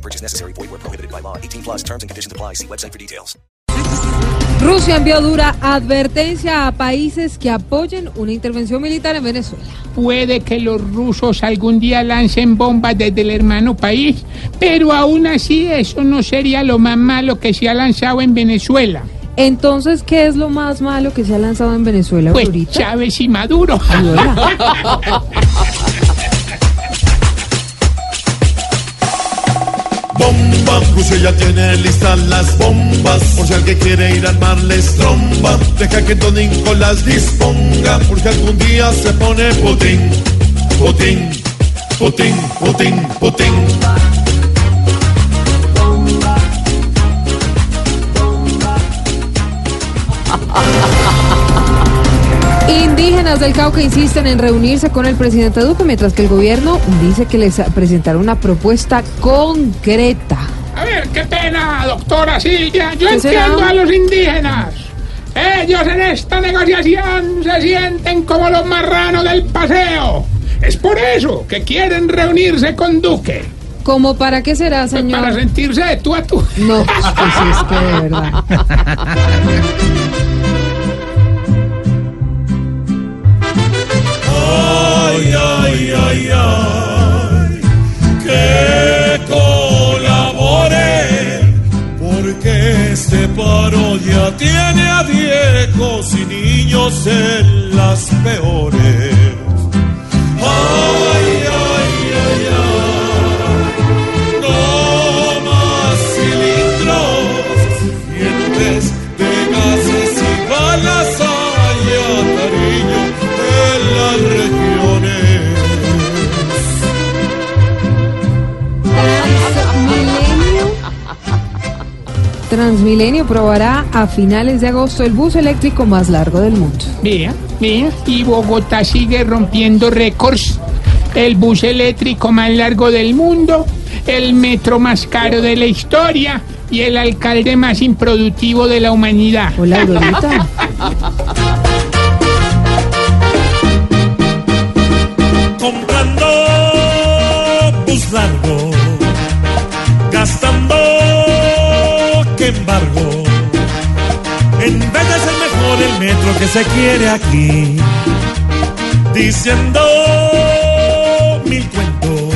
No purchase necessary. Void where prohibited by law. 18 plus terms and conditions apply. See website for details. Rusia envió dura advertencia a países que apoyen una intervención militar en Venezuela. Puede que los rusos algún día lancen bombas desde el hermano país, pero aún así eso no sería lo más malo que se ha lanzado en Venezuela. Entonces, ¿qué es lo más malo que se ha lanzado en Venezuela Pues ahorita? Chávez y Maduro. Bomba, Rusia ya tiene listas las bombas. Por si alguien quiere ir a armarles tromba Deja que Don Nicolás disponga. Porque algún día se pone Putin Putin, Putin, Putin, Putin Indígenas del Cauca insisten en reunirse con el presidente Duque, mientras que el gobierno dice que les presentará una propuesta concreta. A ver, qué pena, doctora Silvia. Yo ¿Qué será? entiendo a los indígenas. Ellos en esta negociación se sienten como los marranos del paseo. Es por eso que quieren reunirse con Duque. ¿Cómo para qué será, Pues señor? Para sentirse de tú a tú. No, pues sí, es que de verdad. este paro ya tiene a viejos y niños en las peores Transmilenio probará a finales de agosto el bus eléctrico más largo del mundo. Mira, mira, y Bogotá sigue rompiendo récords. El bus eléctrico más largo del mundo, el metro más caro de la historia y el alcalde más improductivo de la humanidad. Hola, Aurorita. En vez de ser mejor el metro que se quiere aquí, diciendo mil cuentos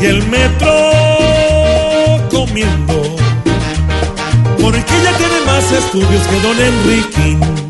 y el metro comiendo. Porque ella tiene más estudios que don Enrique.